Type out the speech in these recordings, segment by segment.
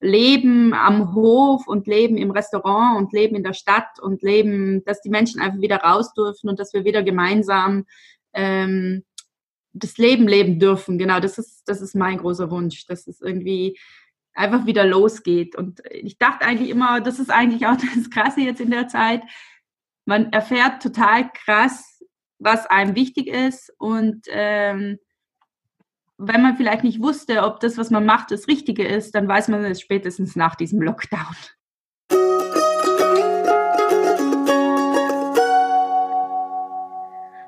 Leben am Hof und Leben im Restaurant und Leben in der Stadt und Leben, dass die Menschen einfach wieder raus dürfen und dass wir wieder gemeinsam ähm, das Leben leben dürfen. Genau, das ist, das ist mein großer Wunsch, dass es irgendwie einfach wieder losgeht. Und ich dachte eigentlich immer, das ist eigentlich auch das Krasse jetzt in der Zeit. Man erfährt total krass, was einem wichtig ist und ähm, wenn man vielleicht nicht wusste, ob das, was man macht, das Richtige ist, dann weiß man es spätestens nach diesem Lockdown.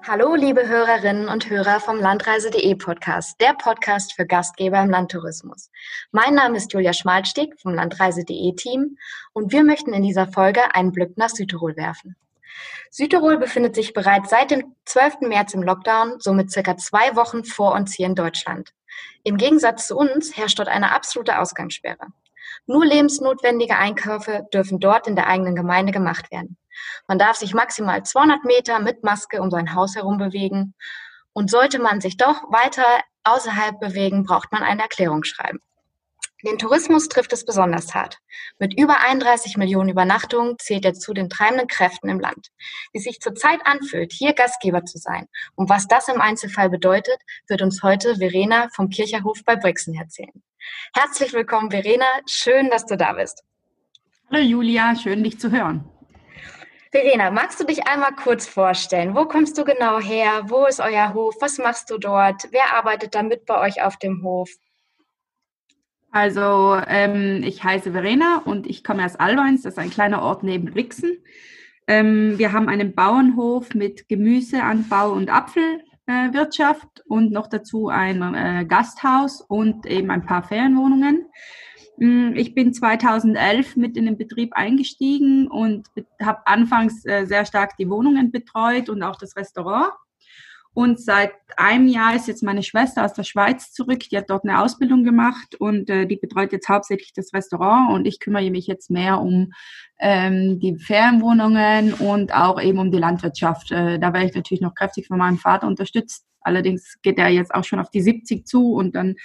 Hallo, liebe Hörerinnen und Hörer vom Landreise.de Podcast, der Podcast für Gastgeber im Landtourismus. Mein Name ist Julia Schmalstieg vom Landreise.de Team und wir möchten in dieser Folge einen Blick nach Südtirol werfen. Südtirol befindet sich bereits seit dem 12. März im Lockdown, somit circa zwei Wochen vor uns hier in Deutschland. Im Gegensatz zu uns herrscht dort eine absolute Ausgangssperre. Nur lebensnotwendige Einkäufe dürfen dort in der eigenen Gemeinde gemacht werden. Man darf sich maximal 200 Meter mit Maske um sein Haus herum bewegen. Und sollte man sich doch weiter außerhalb bewegen, braucht man ein Erklärungsschreiben. Den Tourismus trifft es besonders hart. Mit über 31 Millionen Übernachtungen zählt er zu den treibenden Kräften im Land. Wie sich zurzeit anfühlt, hier Gastgeber zu sein und was das im Einzelfall bedeutet, wird uns heute Verena vom Kircherhof bei Brixen erzählen. Herzlich willkommen, Verena. Schön, dass du da bist. Hallo Julia, schön dich zu hören. Verena, magst du dich einmal kurz vorstellen? Wo kommst du genau her? Wo ist euer Hof? Was machst du dort? Wer arbeitet da mit bei euch auf dem Hof? Also ähm, ich heiße Verena und ich komme aus Alweins, das ist ein kleiner Ort neben Brixen. Ähm, wir haben einen Bauernhof mit Gemüseanbau und Apfelwirtschaft äh, und noch dazu ein äh, Gasthaus und eben ein paar Ferienwohnungen. Mm, ich bin 2011 mit in den Betrieb eingestiegen und habe anfangs äh, sehr stark die Wohnungen betreut und auch das Restaurant. Und seit einem Jahr ist jetzt meine Schwester aus der Schweiz zurück. Die hat dort eine Ausbildung gemacht und äh, die betreut jetzt hauptsächlich das Restaurant. Und ich kümmere mich jetzt mehr um ähm, die Ferienwohnungen und auch eben um die Landwirtschaft. Äh, da werde ich natürlich noch kräftig von meinem Vater unterstützt. Allerdings geht er jetzt auch schon auf die 70 zu und dann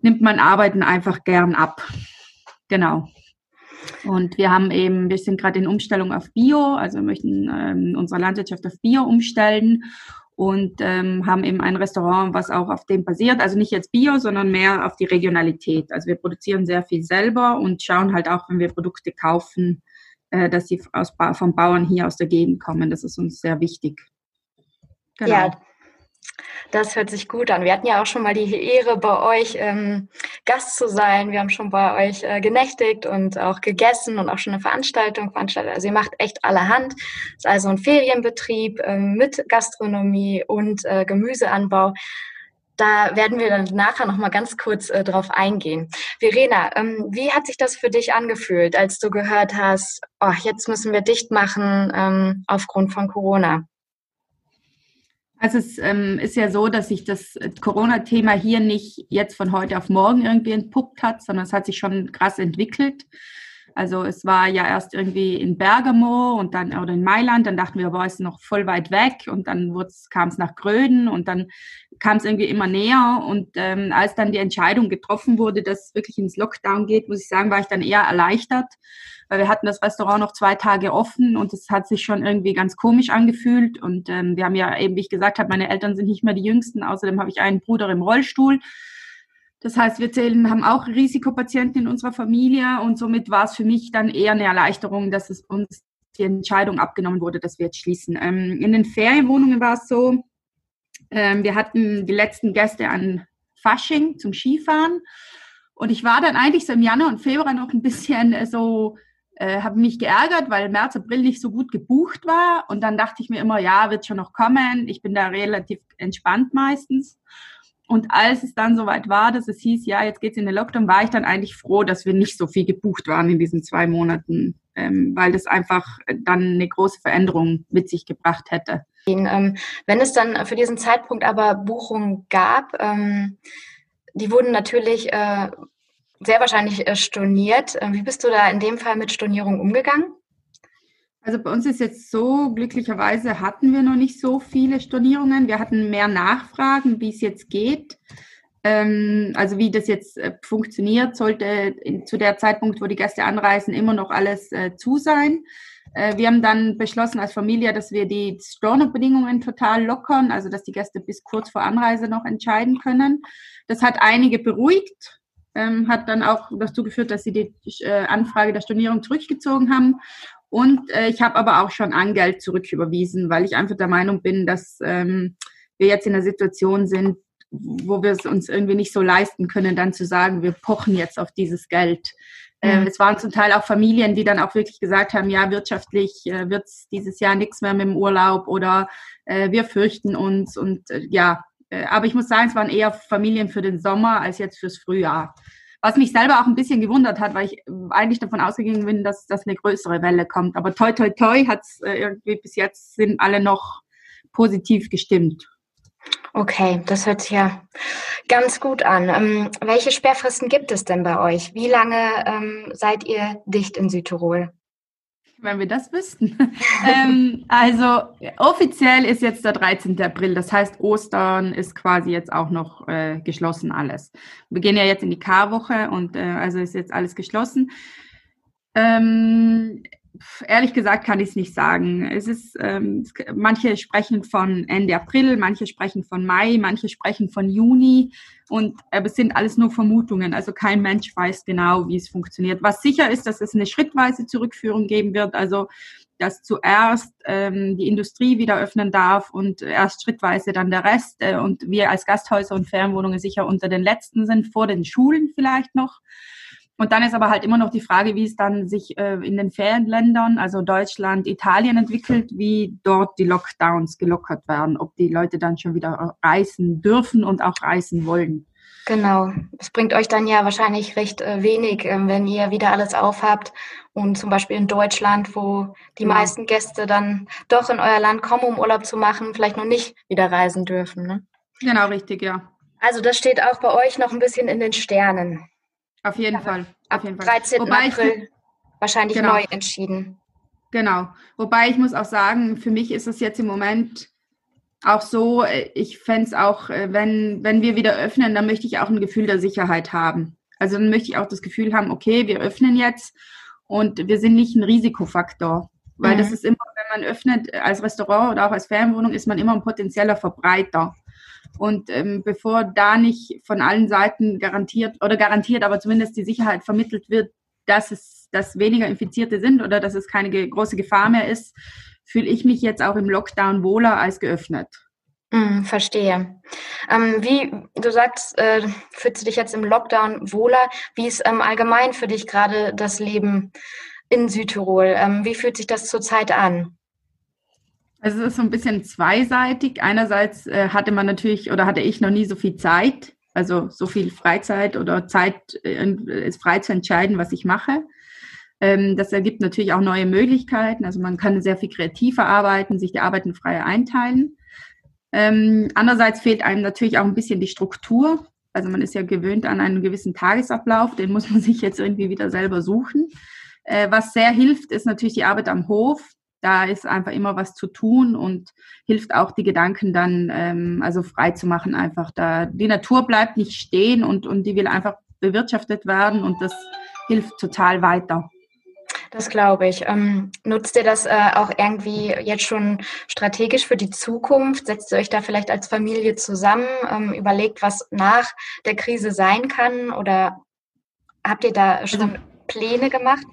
nimmt mein Arbeiten einfach gern ab. Genau. Und wir haben eben, wir sind gerade in Umstellung auf Bio, also wir möchten ähm, unsere Landwirtschaft auf Bio umstellen und ähm, haben eben ein Restaurant, was auch auf dem basiert. Also nicht jetzt Bio, sondern mehr auf die Regionalität. Also wir produzieren sehr viel selber und schauen halt auch, wenn wir Produkte kaufen, äh, dass sie aus, vom Bauern hier aus der Gegend kommen. Das ist uns sehr wichtig. Genau. Ja, das hört sich gut an. Wir hatten ja auch schon mal die Ehre, bei euch ähm, Gast zu sein. Wir haben schon bei euch äh, genächtigt und auch gegessen und auch schon eine Veranstaltung veranstaltet. Also ihr macht echt allerhand. Ist also ein Ferienbetrieb ähm, mit Gastronomie und äh, Gemüseanbau. Da werden wir dann nachher noch mal ganz kurz äh, drauf eingehen. Verena, ähm, wie hat sich das für dich angefühlt, als du gehört hast, oh, jetzt müssen wir dicht machen ähm, aufgrund von Corona? Also es ähm, ist ja so, dass sich das Corona-Thema hier nicht jetzt von heute auf morgen irgendwie entpuppt hat, sondern es hat sich schon krass entwickelt. Also es war ja erst irgendwie in Bergamo und dann oder in Mailand, dann dachten wir, boah, ist noch voll weit weg und dann kam es nach Gröden und dann kam es irgendwie immer näher und ähm, als dann die Entscheidung getroffen wurde, dass es wirklich ins Lockdown geht, muss ich sagen, war ich dann eher erleichtert, weil wir hatten das Restaurant noch zwei Tage offen und es hat sich schon irgendwie ganz komisch angefühlt. Und ähm, wir haben ja eben, wie ich gesagt habe, meine Eltern sind nicht mehr die Jüngsten. Außerdem habe ich einen Bruder im Rollstuhl. Das heißt, wir zählen, haben auch Risikopatienten in unserer Familie und somit war es für mich dann eher eine Erleichterung, dass es uns die Entscheidung abgenommen wurde, dass wir jetzt schließen. Ähm, in den Ferienwohnungen war es so, ähm, wir hatten die letzten Gäste an Fasching zum Skifahren und ich war dann eigentlich so im Januar und Februar noch ein bisschen äh, so äh, habe mich geärgert, weil März, April nicht so gut gebucht war. Und dann dachte ich mir immer, ja, wird schon noch kommen. Ich bin da relativ entspannt meistens. Und als es dann soweit war, dass es hieß, ja, jetzt geht's in den Lockdown, war ich dann eigentlich froh, dass wir nicht so viel gebucht waren in diesen zwei Monaten, ähm, weil das einfach dann eine große Veränderung mit sich gebracht hätte. Ähm, wenn es dann für diesen Zeitpunkt aber Buchungen gab, ähm, die wurden natürlich äh, sehr wahrscheinlich äh, storniert. Äh, wie bist du da in dem Fall mit Stornierung umgegangen? Also bei uns ist jetzt so, glücklicherweise hatten wir noch nicht so viele Stornierungen. Wir hatten mehr Nachfragen, wie es jetzt geht. Ähm, also wie das jetzt äh, funktioniert, sollte zu der Zeitpunkt, wo die Gäste anreisen, immer noch alles äh, zu sein. Äh, wir haben dann beschlossen als Familie, dass wir die Stornobedingungen total lockern, also dass die Gäste bis kurz vor Anreise noch entscheiden können. Das hat einige beruhigt, ähm, hat dann auch dazu geführt, dass sie die Anfrage der Stornierung zurückgezogen haben. Und äh, ich habe aber auch schon Angeld zurücküberwiesen, weil ich einfach der Meinung bin, dass ähm, wir jetzt in der Situation sind, wo wir es uns irgendwie nicht so leisten können, dann zu sagen, wir pochen jetzt auf dieses Geld. Ähm, mhm. es waren zum Teil auch Familien, die dann auch wirklich gesagt haben, ja, wirtschaftlich äh, wird es dieses Jahr nichts mehr mit dem Urlaub oder äh, wir fürchten uns und äh, ja, äh, aber ich muss sagen, es waren eher Familien für den Sommer als jetzt fürs Frühjahr. Was mich selber auch ein bisschen gewundert hat, weil ich äh, eigentlich davon ausgegangen bin, dass das eine größere Welle kommt. Aber toi toi toi hat es äh, irgendwie bis jetzt sind alle noch positiv gestimmt. Okay, das hört sich ja ganz gut an. Ähm, welche Sperrfristen gibt es denn bei euch? Wie lange ähm, seid ihr dicht in Südtirol? Wenn wir das wüssten. ähm, also offiziell ist jetzt der 13. April, das heißt Ostern ist quasi jetzt auch noch äh, geschlossen alles. Wir gehen ja jetzt in die Karwoche und äh, also ist jetzt alles geschlossen. Ähm, ehrlich gesagt kann ich es nicht sagen. Es ist, ähm, manche sprechen von Ende April, manche sprechen von Mai, manche sprechen von Juni und äh, es sind alles nur Vermutungen. Also kein Mensch weiß genau, wie es funktioniert. Was sicher ist, dass es eine schrittweise Zurückführung geben wird. Also dass zuerst ähm, die Industrie wieder öffnen darf und erst schrittweise dann der Rest. Äh, und wir als Gasthäuser und Fernwohnungen sicher unter den letzten sind, vor den Schulen vielleicht noch. Und dann ist aber halt immer noch die Frage, wie es dann sich äh, in den Ferienländern, also Deutschland, Italien entwickelt, wie dort die Lockdowns gelockert werden, ob die Leute dann schon wieder reisen dürfen und auch reisen wollen. Genau. Es bringt euch dann ja wahrscheinlich recht äh, wenig, äh, wenn ihr wieder alles aufhabt und zum Beispiel in Deutschland, wo die ja. meisten Gäste dann doch in euer Land kommen, um Urlaub zu machen, vielleicht noch nicht wieder reisen dürfen. Ne? Genau, richtig, ja. Also das steht auch bei euch noch ein bisschen in den Sternen. Auf jeden Aber Fall. Auf jeden Fall. 13. Wobei April ich, wahrscheinlich genau. neu entschieden. Genau. Wobei ich muss auch sagen, für mich ist es jetzt im Moment auch so, äh, ich fände es auch, äh, wenn, wenn wir wieder öffnen, dann möchte ich auch ein Gefühl der Sicherheit haben. Also dann möchte ich auch das Gefühl haben, okay, wir öffnen jetzt und wir sind nicht ein Risikofaktor. Weil mhm. das ist immer, wenn man öffnet als Restaurant oder auch als Ferienwohnung, ist man immer ein potenzieller Verbreiter. Und ähm, bevor da nicht von allen Seiten garantiert oder garantiert, aber zumindest die Sicherheit vermittelt wird, dass es dass weniger Infizierte sind oder dass es keine große Gefahr mehr ist, fühle ich mich jetzt auch im Lockdown wohler als geöffnet. Mm, verstehe. Ähm, wie du sagst, äh, fühlst du dich jetzt im Lockdown wohler? Wie ist ähm, allgemein für dich gerade das Leben in Südtirol? Ähm, wie fühlt sich das zurzeit an? Also es ist so ein bisschen zweiseitig. Einerseits äh, hatte man natürlich oder hatte ich noch nie so viel Zeit, also so viel Freizeit oder Zeit, äh, es frei zu entscheiden, was ich mache. Ähm, das ergibt natürlich auch neue Möglichkeiten. Also man kann sehr viel kreativer arbeiten, sich die Arbeiten frei einteilen. Ähm, andererseits fehlt einem natürlich auch ein bisschen die Struktur. Also man ist ja gewöhnt an einen gewissen Tagesablauf, den muss man sich jetzt irgendwie wieder selber suchen. Äh, was sehr hilft, ist natürlich die Arbeit am Hof da ist einfach immer was zu tun und hilft auch die Gedanken dann ähm, also frei zu machen einfach da die Natur bleibt nicht stehen und und die will einfach bewirtschaftet werden und das hilft total weiter. Das glaube ich. Ähm, nutzt ihr das äh, auch irgendwie jetzt schon strategisch für die Zukunft? Setzt ihr euch da vielleicht als Familie zusammen, ähm, überlegt, was nach der Krise sein kann? Oder habt ihr da schon also, Pläne gemacht?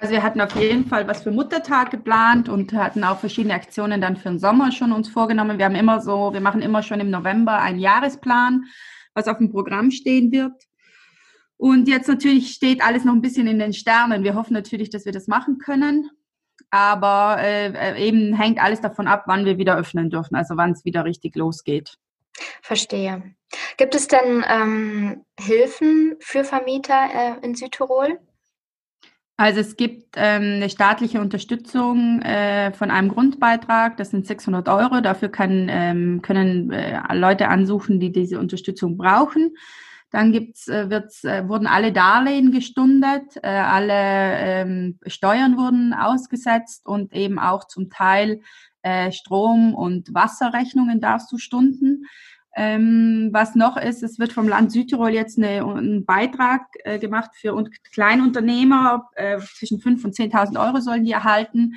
Also wir hatten auf jeden Fall was für Muttertag geplant und hatten auch verschiedene Aktionen dann für den Sommer schon uns vorgenommen. Wir haben immer so, wir machen immer schon im November einen Jahresplan, was auf dem Programm stehen wird. Und jetzt natürlich steht alles noch ein bisschen in den Sternen. Wir hoffen natürlich, dass wir das machen können. Aber äh, eben hängt alles davon ab, wann wir wieder öffnen dürfen, also wann es wieder richtig losgeht. Verstehe. Gibt es denn ähm, Hilfen für Vermieter äh, in Südtirol? Also es gibt ähm, eine staatliche Unterstützung äh, von einem Grundbeitrag, das sind 600 Euro. Dafür kann, ähm, können äh, Leute ansuchen, die diese Unterstützung brauchen. Dann gibt's, äh, wird's, äh, wurden alle Darlehen gestundet, äh, alle ähm, Steuern wurden ausgesetzt und eben auch zum Teil äh, Strom- und Wasserrechnungen darfst du stunden. Ähm, was noch ist, es wird vom Land Südtirol jetzt eine, ein Beitrag äh, gemacht für Kleinunternehmer. Äh, zwischen 5.000 und 10.000 Euro sollen die erhalten.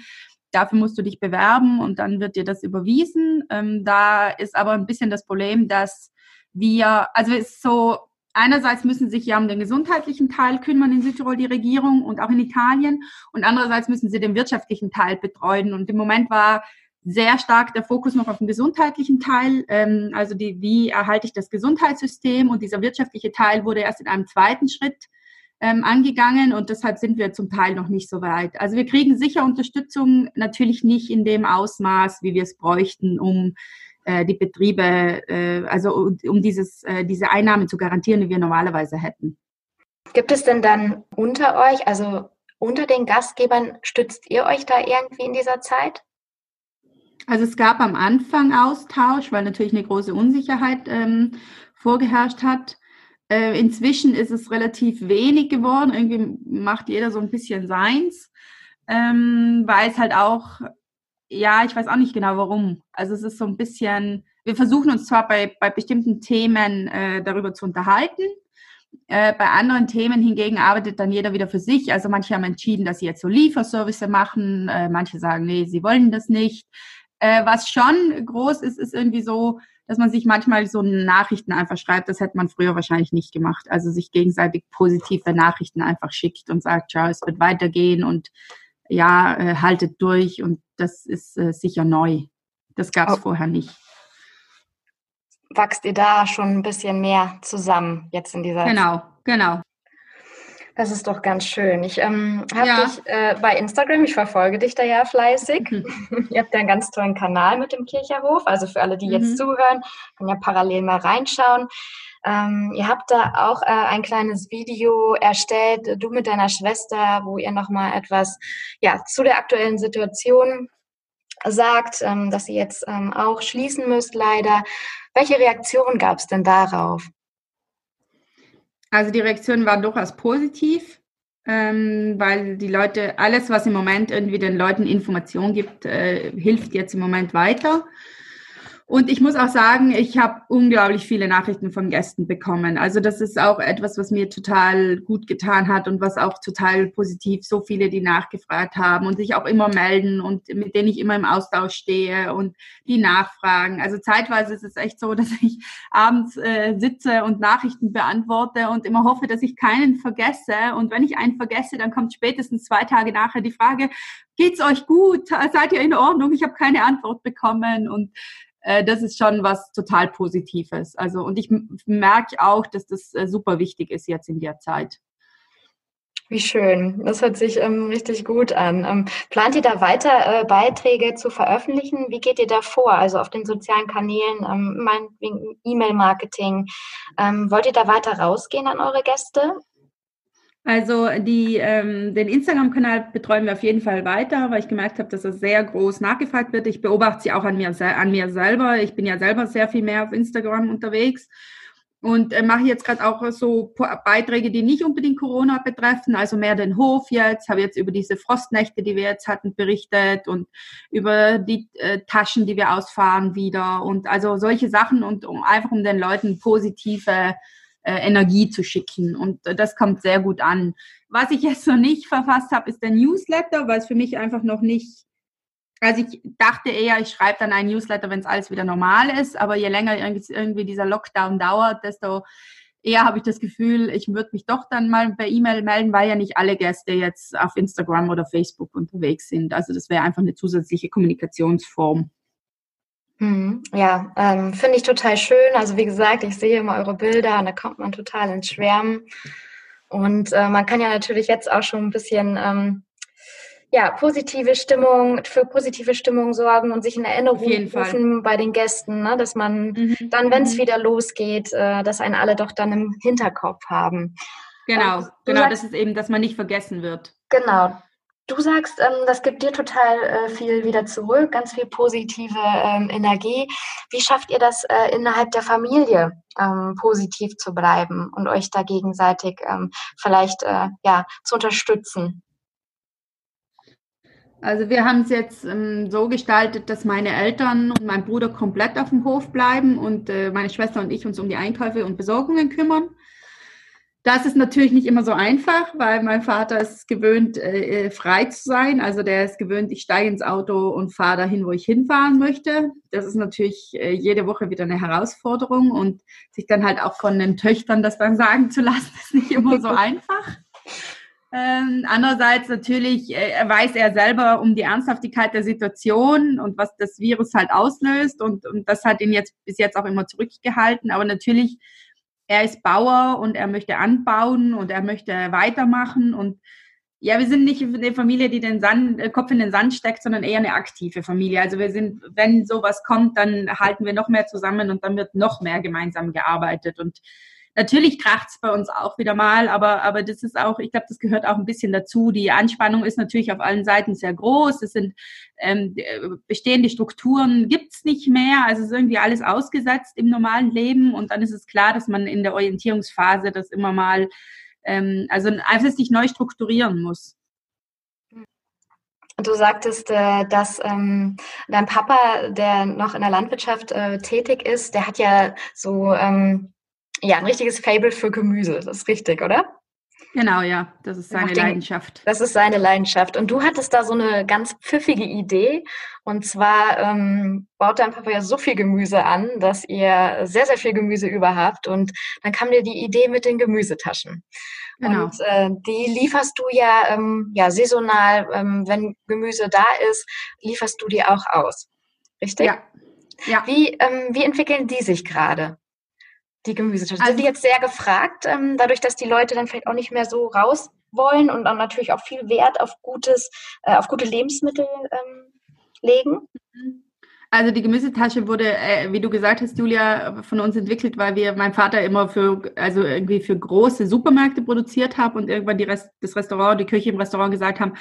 Dafür musst du dich bewerben und dann wird dir das überwiesen. Ähm, da ist aber ein bisschen das Problem, dass wir, also es ist so, einerseits müssen sich ja um den gesundheitlichen Teil kümmern in Südtirol die Regierung und auch in Italien und andererseits müssen sie den wirtschaftlichen Teil betreuen. Und im Moment war sehr stark der Fokus noch auf den gesundheitlichen Teil, ähm, also die, wie erhalte ich das Gesundheitssystem und dieser wirtschaftliche Teil wurde erst in einem zweiten Schritt ähm, angegangen und deshalb sind wir zum Teil noch nicht so weit. Also wir kriegen sicher Unterstützung, natürlich nicht in dem Ausmaß, wie wir es bräuchten, um äh, die Betriebe, äh, also um dieses, äh, diese Einnahmen zu garantieren, die wir normalerweise hätten. Gibt es denn dann unter euch, also unter den Gastgebern, stützt ihr euch da irgendwie in dieser Zeit? Also es gab am Anfang Austausch, weil natürlich eine große Unsicherheit ähm, vorgeherrscht hat. Äh, inzwischen ist es relativ wenig geworden. Irgendwie macht jeder so ein bisschen seins, ähm, weil es halt auch ja, ich weiß auch nicht genau warum. Also es ist so ein bisschen, wir versuchen uns zwar bei, bei bestimmten Themen äh, darüber zu unterhalten, äh, bei anderen Themen hingegen arbeitet dann jeder wieder für sich. Also manche haben entschieden, dass sie jetzt so Lieferservice machen, äh, manche sagen, nee, sie wollen das nicht. Äh, was schon groß ist, ist irgendwie so, dass man sich manchmal so Nachrichten einfach schreibt. Das hätte man früher wahrscheinlich nicht gemacht. Also sich gegenseitig positive Nachrichten einfach schickt und sagt, schau, es wird weitergehen und ja, äh, haltet durch und das ist äh, sicher neu. Das gab es oh. vorher nicht. Wachst ihr da schon ein bisschen mehr zusammen jetzt in dieser Genau, genau. Das ist doch ganz schön. Ich ähm, habe ja. dich äh, bei Instagram, ich verfolge dich da ja fleißig. Mhm. ihr habt ja einen ganz tollen Kanal mit dem Kircherhof. Also für alle, die mhm. jetzt zuhören, können ja parallel mal reinschauen. Ähm, ihr habt da auch äh, ein kleines Video erstellt, du mit deiner Schwester, wo ihr nochmal etwas ja, zu der aktuellen Situation sagt, ähm, dass ihr jetzt ähm, auch schließen müsst, leider. Welche Reaktion gab es denn darauf? Also die Reaktionen waren durchaus positiv, ähm, weil die Leute, alles, was im Moment irgendwie den Leuten Information gibt, äh, hilft jetzt im Moment weiter. Und ich muss auch sagen, ich habe unglaublich viele Nachrichten von Gästen bekommen. Also das ist auch etwas, was mir total gut getan hat und was auch total positiv, so viele, die nachgefragt haben und sich auch immer melden und mit denen ich immer im Austausch stehe und die nachfragen. Also zeitweise ist es echt so, dass ich abends äh, sitze und Nachrichten beantworte und immer hoffe, dass ich keinen vergesse. Und wenn ich einen vergesse, dann kommt spätestens zwei Tage nachher die Frage, geht's euch gut? Seid ihr in Ordnung? Ich habe keine Antwort bekommen und äh, das ist schon was total Positives. Also, und ich merke auch, dass das äh, super wichtig ist jetzt in der Zeit. Wie schön. Das hört sich ähm, richtig gut an. Ähm, plant ihr da weiter äh, Beiträge zu veröffentlichen? Wie geht ihr da vor? Also auf den sozialen Kanälen, ähm, meinetwegen E-Mail-Marketing. Ähm, wollt ihr da weiter rausgehen an eure Gäste? Also die, ähm, den Instagram-Kanal betreuen wir auf jeden Fall weiter, weil ich gemerkt habe, dass er sehr groß nachgefragt wird. Ich beobachte sie auch an mir, an mir selber. Ich bin ja selber sehr viel mehr auf Instagram unterwegs und äh, mache jetzt gerade auch so Beiträge, die nicht unbedingt Corona betreffen, also mehr den Hof jetzt. Habe jetzt über diese Frostnächte, die wir jetzt hatten, berichtet und über die äh, Taschen, die wir ausfahren wieder und also solche Sachen und um einfach um den Leuten positive äh, Energie zu schicken. Und äh, das kommt sehr gut an. Was ich jetzt noch nicht verfasst habe, ist der Newsletter, weil es für mich einfach noch nicht. Also ich dachte eher, ich schreibe dann einen Newsletter, wenn es alles wieder normal ist. Aber je länger irgendwie dieser Lockdown dauert, desto eher habe ich das Gefühl, ich würde mich doch dann mal per E-Mail melden, weil ja nicht alle Gäste jetzt auf Instagram oder Facebook unterwegs sind. Also das wäre einfach eine zusätzliche Kommunikationsform. Mhm. Ja, ähm, finde ich total schön. Also wie gesagt, ich sehe immer eure Bilder und da kommt man total ins Schwärmen. Und äh, man kann ja natürlich jetzt auch schon ein bisschen ähm, ja, positive Stimmung, für positive Stimmung sorgen und sich in Erinnerung rufen bei den Gästen, ne? dass man mhm. dann, wenn es mhm. wieder losgeht, äh, dass einen alle doch dann im Hinterkopf haben. Genau, ähm, genau, das ist eben, dass man nicht vergessen wird. Genau, Du sagst, ähm, das gibt dir total äh, viel wieder zurück, ganz viel positive ähm, Energie. Wie schafft ihr das äh, innerhalb der Familie ähm, positiv zu bleiben und euch da gegenseitig vielleicht äh, ja, zu unterstützen? Also wir haben es jetzt ähm, so gestaltet, dass meine Eltern und mein Bruder komplett auf dem Hof bleiben und äh, meine Schwester und ich uns um die Einkäufe und Besorgungen kümmern. Das ist natürlich nicht immer so einfach, weil mein Vater ist gewöhnt, äh, äh, frei zu sein. Also der ist gewöhnt, ich steige ins Auto und fahre dahin, wo ich hinfahren möchte. Das ist natürlich äh, jede Woche wieder eine Herausforderung und sich dann halt auch von den Töchtern das dann sagen zu lassen, ist nicht immer so einfach. Ähm, andererseits natürlich äh, weiß er selber um die Ernsthaftigkeit der Situation und was das Virus halt auslöst und, und das hat ihn jetzt bis jetzt auch immer zurückgehalten. Aber natürlich er ist Bauer und er möchte anbauen und er möchte weitermachen und ja, wir sind nicht eine Familie, die den Sand, äh, Kopf in den Sand steckt, sondern eher eine aktive Familie. Also wir sind, wenn sowas kommt, dann halten wir noch mehr zusammen und dann wird noch mehr gemeinsam gearbeitet. Und Natürlich kracht es bei uns auch wieder mal, aber, aber das ist auch, ich glaube, das gehört auch ein bisschen dazu. Die Anspannung ist natürlich auf allen Seiten sehr groß. Es sind ähm, äh, bestehende Strukturen gibt's nicht mehr. Also es ist irgendwie alles ausgesetzt im normalen Leben und dann ist es klar, dass man in der Orientierungsphase das immer mal, ähm, also einfach sich neu strukturieren muss. Du sagtest, äh, dass ähm, dein Papa, der noch in der Landwirtschaft äh, tätig ist, der hat ja so ähm, ja, ein richtiges Fable für Gemüse. Das ist richtig, oder? Genau, ja, das ist seine den, Leidenschaft. Das ist seine Leidenschaft. Und du hattest da so eine ganz pfiffige Idee. Und zwar ähm, baut dein Papa ja so viel Gemüse an, dass ihr sehr, sehr viel Gemüse über habt. Und dann kam dir die Idee mit den Gemüsetaschen. Genau. Und äh, die lieferst du ja, ähm, ja saisonal, ähm, wenn Gemüse da ist, lieferst du die auch aus. Richtig? Ja. ja. Wie, ähm, wie entwickeln die sich gerade? Die Gemüsetasche. Also, die jetzt sehr gefragt, ähm, dadurch, dass die Leute dann vielleicht auch nicht mehr so raus wollen und dann natürlich auch viel Wert auf gutes, äh, auf gute Lebensmittel ähm, legen? Also die Gemüsetasche wurde, äh, wie du gesagt hast, Julia, von uns entwickelt, weil wir mein Vater immer für, also irgendwie für große Supermärkte produziert haben und irgendwann die Rest, das Restaurant, die Küche im Restaurant gesagt haben,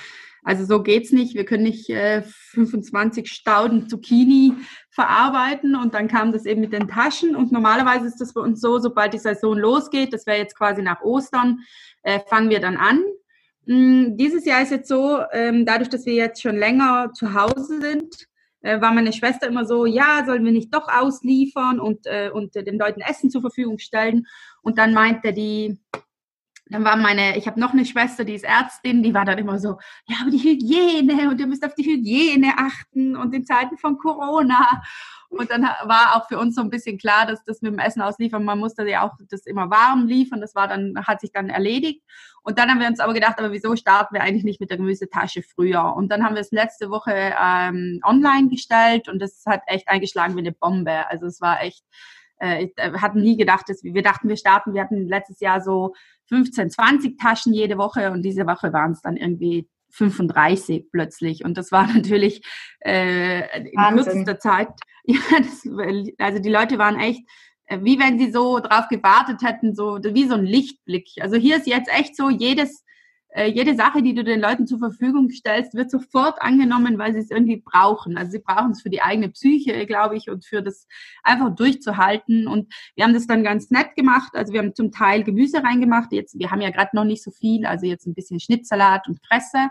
also so geht's nicht. Wir können nicht äh, 25 Stauden Zucchini verarbeiten und dann kam das eben mit den Taschen und normalerweise ist das bei uns so, sobald die Saison losgeht, das wäre jetzt quasi nach Ostern, äh, fangen wir dann an. Mm, dieses Jahr ist jetzt so, ähm, dadurch, dass wir jetzt schon länger zu Hause sind, äh, war meine Schwester immer so, ja, sollen wir nicht doch ausliefern und, äh, und den Leuten Essen zur Verfügung stellen. Und dann meinte die, dann war meine, ich habe noch eine Schwester, die ist Ärztin, die war dann immer so, ja, aber die Hygiene und ihr müsst auf die Hygiene achten und in Zeiten von Corona. Und dann war auch für uns so ein bisschen klar, dass das mit dem Essen ausliefern, man musste ja auch das immer warm liefern. Das war dann, hat sich dann erledigt. Und dann haben wir uns aber gedacht, aber wieso starten wir eigentlich nicht mit der Gemüsetasche früher? Und dann haben wir es letzte Woche ähm, online gestellt und das hat echt eingeschlagen wie eine Bombe. Also es war echt, äh, äh, hatten nie gedacht, dass wir, wir dachten, wir starten, wir hatten letztes Jahr so 15, 20 Taschen jede Woche und diese Woche waren es dann irgendwie 35 plötzlich. Und das war natürlich äh, in Wahnsinn. kürzester Zeit, ja, das, also die Leute waren echt, äh, wie wenn sie so drauf gewartet hätten, so wie so ein Lichtblick. Also hier ist jetzt echt so, jedes äh, jede Sache, die du den Leuten zur Verfügung stellst, wird sofort angenommen, weil sie es irgendwie brauchen. Also sie brauchen es für die eigene Psyche, glaube ich, und für das einfach durchzuhalten. Und wir haben das dann ganz nett gemacht. Also wir haben zum Teil Gemüse reingemacht. Jetzt, wir haben ja gerade noch nicht so viel, also jetzt ein bisschen Schnittsalat und Kresse.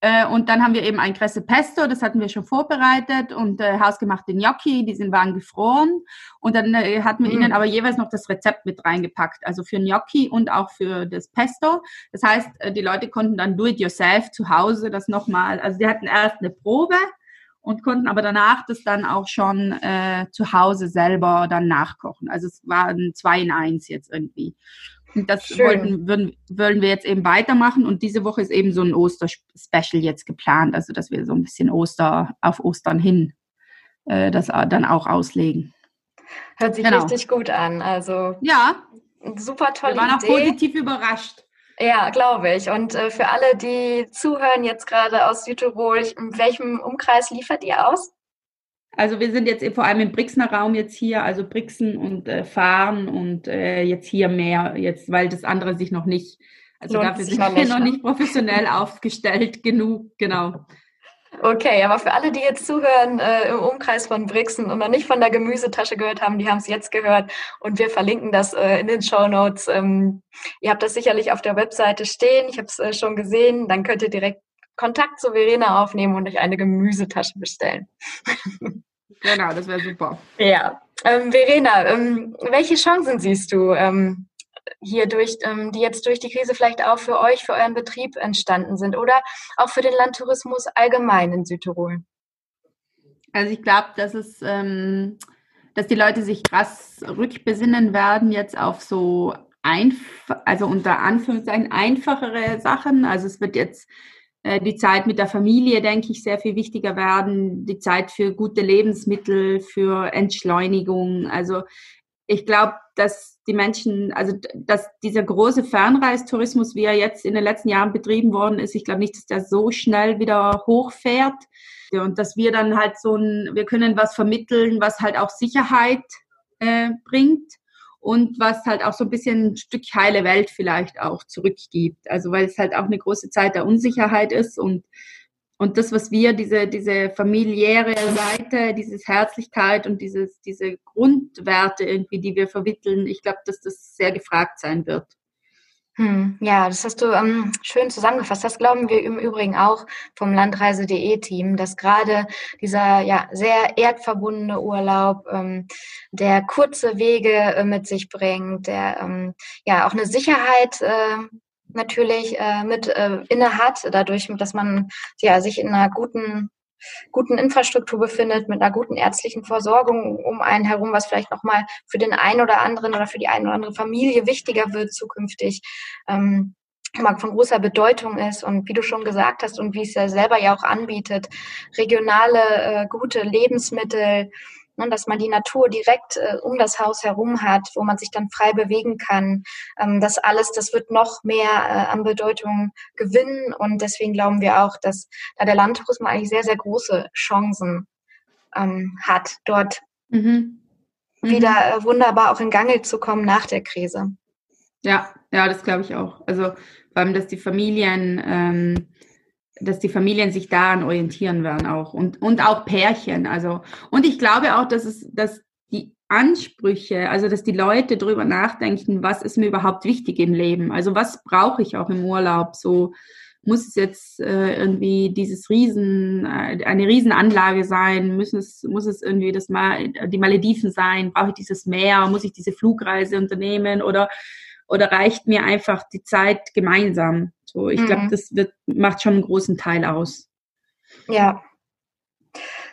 Äh, und dann haben wir eben ein Kresse Pesto, das hatten wir schon vorbereitet und äh, hausgemachte Gnocchi, die sind waren gefroren. Und dann äh, hatten wir mm. ihnen aber jeweils noch das Rezept mit reingepackt, also für Gnocchi und auch für das Pesto. Das heißt, äh, die Leute konnten dann do it yourself zu Hause das nochmal, also die hatten erst eine Probe und konnten aber danach das dann auch schon äh, zu Hause selber dann nachkochen. Also es war ein zwei in eins jetzt irgendwie. Und das wollten, würden, wollen wir jetzt eben weitermachen. Und diese Woche ist eben so ein Oster-Special jetzt geplant. Also, dass wir so ein bisschen Oster auf Ostern hin äh, das dann auch auslegen. Hört sich genau. richtig gut an. Also, ja. Super tolle Wir waren auch positiv überrascht. Ja, glaube ich. Und äh, für alle, die zuhören jetzt gerade aus Südtirol, in welchem Umkreis liefert ihr aus? Also wir sind jetzt vor allem im Brixner Raum jetzt hier, also Brixen und äh, Fahren und äh, jetzt hier mehr, jetzt, weil das andere sich noch nicht, also Lohnt dafür sind wir noch ne? nicht professionell aufgestellt genug, genau. Okay, aber für alle, die jetzt zuhören äh, im Umkreis von Brixen und noch nicht von der Gemüsetasche gehört haben, die haben es jetzt gehört und wir verlinken das äh, in den Show Notes. Ähm, ihr habt das sicherlich auf der Webseite stehen, ich habe es äh, schon gesehen, dann könnt ihr direkt Kontakt zu Verena aufnehmen und euch eine Gemüsetasche bestellen. Genau, das wäre super. Ja. Ähm, Verena, ähm, welche Chancen siehst du ähm, hier durch, ähm, die jetzt durch die Krise vielleicht auch für euch, für euren Betrieb entstanden sind oder auch für den Landtourismus allgemein in Südtirol? Also ich glaube, dass es, ähm, dass die Leute sich krass rückbesinnen werden jetzt auf so einfach, also unter Anführungszeichen einfachere Sachen. Also es wird jetzt die Zeit mit der Familie, denke ich, sehr viel wichtiger werden, die Zeit für gute Lebensmittel, für Entschleunigung. Also ich glaube, dass die Menschen, also dass dieser große Fernreistourismus, wie er jetzt in den letzten Jahren betrieben worden ist, ich glaube nicht, dass der so schnell wieder hochfährt. Und dass wir dann halt so ein, wir können was vermitteln, was halt auch Sicherheit äh, bringt und was halt auch so ein bisschen ein Stück heile Welt vielleicht auch zurückgibt. Also weil es halt auch eine große Zeit der Unsicherheit ist und und das, was wir, diese, diese familiäre Seite, dieses Herzlichkeit und dieses, diese Grundwerte irgendwie, die wir vermitteln, ich glaube, dass das sehr gefragt sein wird. Hm, ja, das hast du ähm, schön zusammengefasst. Das glauben wir im Übrigen auch vom Landreise.de-Team, dass gerade dieser ja, sehr erdverbundene Urlaub, ähm, der kurze Wege äh, mit sich bringt, der ähm, ja auch eine Sicherheit äh, natürlich äh, mit äh, inne hat, dadurch, dass man ja sich in einer guten guten Infrastruktur befindet, mit einer guten ärztlichen Versorgung um einen herum, was vielleicht nochmal für den einen oder anderen oder für die eine oder andere Familie wichtiger wird zukünftig. Ähm, von großer Bedeutung ist und wie du schon gesagt hast und wie es ja selber ja auch anbietet, regionale äh, gute Lebensmittel, ne, dass man die Natur direkt äh, um das Haus herum hat, wo man sich dann frei bewegen kann. Ähm, das alles, das wird noch mehr äh, an Bedeutung gewinnen und deswegen glauben wir auch, dass da der Landtourismus eigentlich sehr, sehr große Chancen ähm, hat, dort mhm. Mhm. wieder äh, wunderbar auch in Gange zu kommen nach der Krise. Ja, ja, das glaube ich auch. Also vor allem, dass die Familien ähm, dass die Familien sich daran orientieren werden auch und, und auch Pärchen. Also, und ich glaube auch, dass es, dass die Ansprüche, also dass die Leute darüber nachdenken, was ist mir überhaupt wichtig im Leben? Also was brauche ich auch im Urlaub? So muss es jetzt äh, irgendwie dieses Riesen, äh, eine Riesenanlage sein? Müssen es, muss es irgendwie das Mal, die Malediven sein? Brauche ich dieses Meer? Muss ich diese Flugreise unternehmen? Oder, oder reicht mir einfach die Zeit gemeinsam? So, ich mhm. glaube, das wird, macht schon einen großen Teil aus. Ja.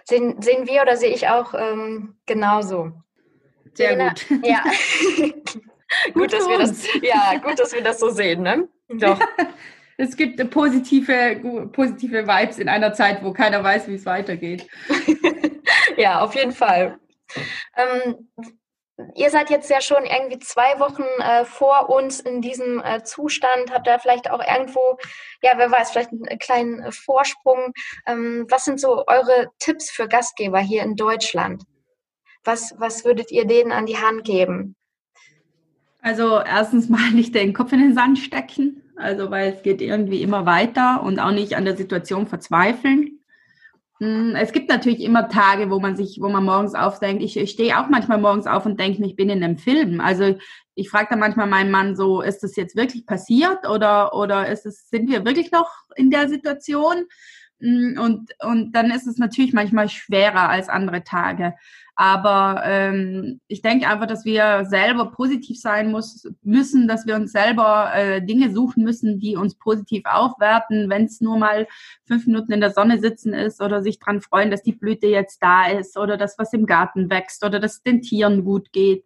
Sehen, sehen wir oder sehe ich auch ähm, genauso. Sehr Lena, gut. Ja. gut, dass wir das, ja, gut, dass wir das so sehen, ne? Doch. es gibt positive, positive Vibes in einer Zeit, wo keiner weiß, wie es weitergeht. ja, auf jeden Fall. Ähm, Ihr seid jetzt ja schon irgendwie zwei Wochen äh, vor uns in diesem äh, Zustand, habt da vielleicht auch irgendwo, ja, wer weiß, vielleicht einen kleinen äh, Vorsprung. Ähm, was sind so eure Tipps für Gastgeber hier in Deutschland? Was, was würdet ihr denen an die Hand geben? Also erstens mal nicht den Kopf in den Sand stecken, also weil es geht irgendwie immer weiter und auch nicht an der Situation verzweifeln. Hm, es gibt natürlich immer Tage, wo man sich, wo man morgens aufdenkt. Ich, ich stehe auch manchmal morgens auf und denke, ich bin in einem Film. Also ich frage dann manchmal meinen Mann so, ist das jetzt wirklich passiert oder, oder ist es, sind wir wirklich noch in der Situation? Und, und dann ist es natürlich manchmal schwerer als andere Tage. Aber ähm, ich denke einfach, dass wir selber positiv sein muss, müssen, dass wir uns selber äh, Dinge suchen müssen, die uns positiv aufwerten, wenn es nur mal fünf Minuten in der Sonne sitzen ist oder sich dran freuen, dass die Blüte jetzt da ist oder dass was im Garten wächst oder dass es den Tieren gut geht.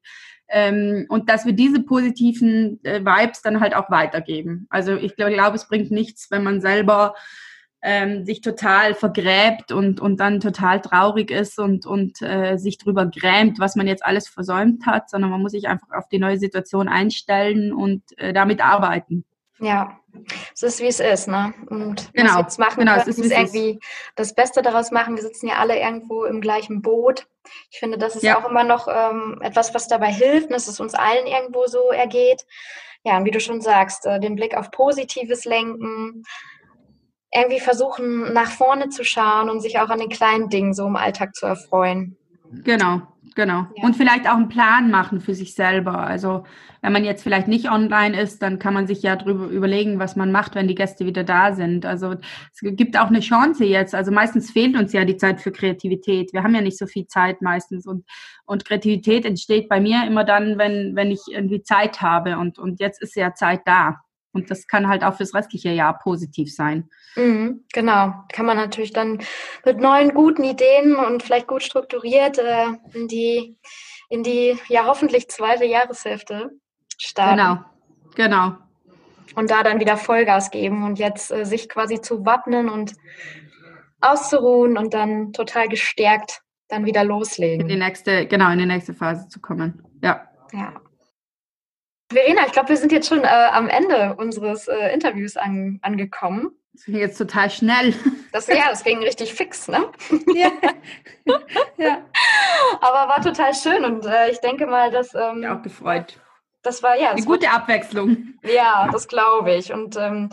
Ähm, und dass wir diese positiven äh, Vibes dann halt auch weitergeben. Also ich glaube, glaub, es bringt nichts, wenn man selber ähm, sich total vergräbt und, und dann total traurig ist und, und äh, sich drüber grämt, was man jetzt alles versäumt hat, sondern man muss sich einfach auf die neue Situation einstellen und äh, damit arbeiten. Ja, es ist wie es ist, ne? Und genau, was wir jetzt machen genau, können, ist, ist irgendwie ist. das Beste daraus machen. Wir sitzen ja alle irgendwo im gleichen Boot. Ich finde, das ist ja. auch immer noch ähm, etwas, was dabei hilft, dass es uns allen irgendwo so ergeht. Ja, und wie du schon sagst, äh, den Blick auf Positives lenken, irgendwie versuchen, nach vorne zu schauen und sich auch an den kleinen Dingen so im Alltag zu erfreuen. Genau, genau. Ja. Und vielleicht auch einen Plan machen für sich selber. Also wenn man jetzt vielleicht nicht online ist, dann kann man sich ja drüber überlegen, was man macht, wenn die Gäste wieder da sind. Also es gibt auch eine Chance jetzt. Also meistens fehlt uns ja die Zeit für Kreativität. Wir haben ja nicht so viel Zeit meistens. Und, und Kreativität entsteht bei mir immer dann, wenn, wenn ich irgendwie Zeit habe. Und, und jetzt ist ja Zeit da. Und das kann halt auch fürs restliche Jahr positiv sein. Mhm, genau. Kann man natürlich dann mit neuen guten Ideen und vielleicht gut strukturiert äh, in die, in die ja hoffentlich zweite Jahreshälfte starten. Genau, genau. Und da dann wieder Vollgas geben und jetzt äh, sich quasi zu wappnen und auszuruhen und dann total gestärkt dann wieder loslegen. In die nächste, genau, in die nächste Phase zu kommen. Ja. Ja. Verena, ich glaube, wir sind jetzt schon äh, am Ende unseres äh, Interviews an, angekommen. Das ging jetzt total schnell. Das, ja, das ging richtig fix, ne? Ja. ja. Aber war total schön und äh, ich denke mal, dass. Ähm, ja, auch gefreut. Das war ja. Eine gute war, Abwechslung. Ja, das glaube ich. Und ähm,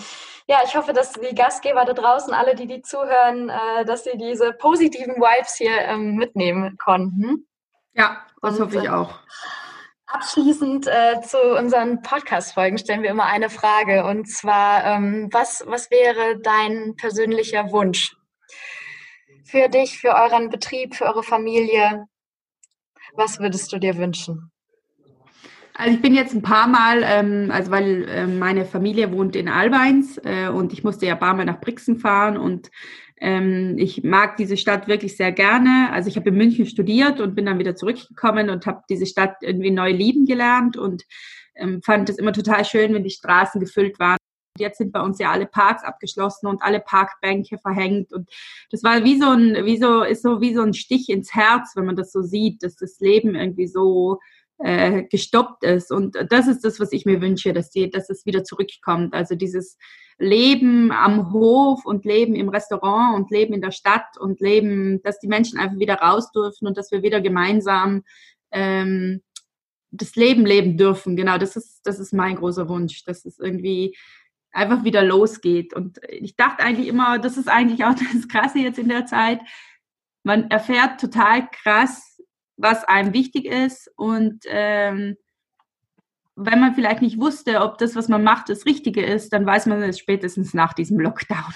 ja, ich hoffe, dass die Gastgeber da draußen, alle, die die zuhören, äh, dass sie diese positiven Vibes hier ähm, mitnehmen konnten. Ja, das und, hoffe ich äh, auch. Abschließend äh, zu unseren Podcast-Folgen stellen wir immer eine Frage und zwar, ähm, was, was wäre dein persönlicher Wunsch für dich, für euren Betrieb, für eure Familie? Was würdest du dir wünschen? Also ich bin jetzt ein paar Mal, ähm, also weil äh, meine Familie wohnt in Albeins äh, und ich musste ja ein paar Mal nach Brixen fahren und ähm, ich mag diese Stadt wirklich sehr gerne. Also ich habe in München studiert und bin dann wieder zurückgekommen und habe diese Stadt irgendwie neu lieben gelernt und ähm, fand es immer total schön, wenn die Straßen gefüllt waren. Jetzt sind bei uns ja alle Parks abgeschlossen und alle Parkbänke verhängt. Und das war wie so ein, wie so, ist so wie so ein Stich ins Herz, wenn man das so sieht, dass das Leben irgendwie so äh, gestoppt ist. Und das ist das, was ich mir wünsche, dass, die, dass es wieder zurückkommt. Also dieses Leben am Hof und Leben im Restaurant und Leben in der Stadt und Leben, dass die Menschen einfach wieder raus dürfen und dass wir wieder gemeinsam ähm, das Leben leben dürfen. Genau, das ist, das ist mein großer Wunsch, dass es irgendwie einfach wieder losgeht. Und ich dachte eigentlich immer, das ist eigentlich auch das Krasse jetzt in der Zeit. Man erfährt total krass, was einem wichtig ist und ähm, wenn man vielleicht nicht wusste, ob das, was man macht, das Richtige ist, dann weiß man es spätestens nach diesem Lockdown.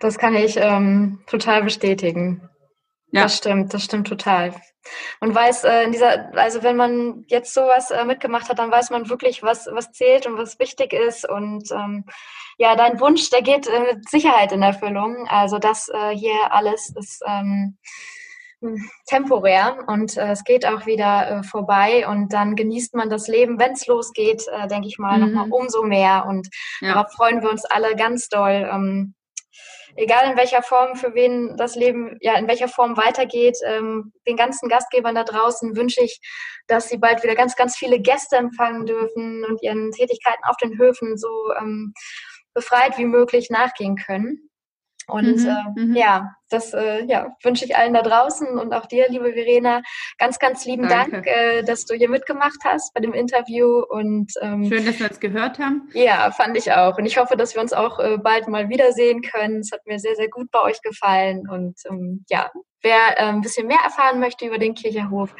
Das kann ich ähm, total bestätigen. Ja. Das stimmt, das stimmt total. Man weiß äh, in dieser, also wenn man jetzt sowas äh, mitgemacht hat, dann weiß man wirklich, was, was zählt und was wichtig ist. Und ähm, ja, dein Wunsch, der geht äh, mit Sicherheit in Erfüllung. Also das äh, hier alles ist ähm, temporär und äh, es geht auch wieder äh, vorbei und dann genießt man das Leben, wenn es losgeht, äh, denke ich mal, mhm. nochmal umso mehr und ja. darauf freuen wir uns alle ganz doll. Ähm, egal in welcher Form, für wen das Leben, ja, in welcher Form weitergeht, ähm, den ganzen Gastgebern da draußen wünsche ich, dass sie bald wieder ganz, ganz viele Gäste empfangen dürfen und ihren Tätigkeiten auf den Höfen so ähm, befreit wie möglich nachgehen können. Und mhm, äh, ja, das äh, ja, wünsche ich allen da draußen und auch dir, liebe Verena, ganz, ganz lieben Danke. Dank, äh, dass du hier mitgemacht hast bei dem Interview. Und ähm, schön, dass wir uns gehört haben. Ja, fand ich auch. Und ich hoffe, dass wir uns auch äh, bald mal wiedersehen können. Es hat mir sehr, sehr gut bei euch gefallen. Und ähm, ja, wer äh, ein bisschen mehr erfahren möchte über den Kircherhof,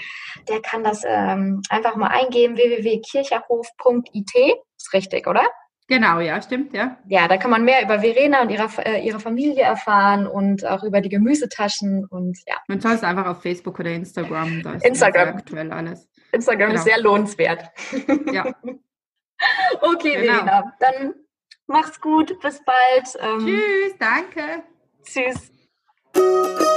der kann das ähm, einfach mal eingeben www.kircherhof.it. Ist richtig, oder? Genau, ja, stimmt, ja. Ja, da kann man mehr über Verena und ihre, äh, ihre Familie erfahren und auch über die Gemüsetaschen und ja. Man soll es einfach auf Facebook oder Instagram, da ist Instagram. aktuell alles. Instagram genau. ist sehr lohnenswert. Ja. okay, genau. Verena, dann mach's gut, bis bald. Ähm, Tschüss, danke. Tschüss.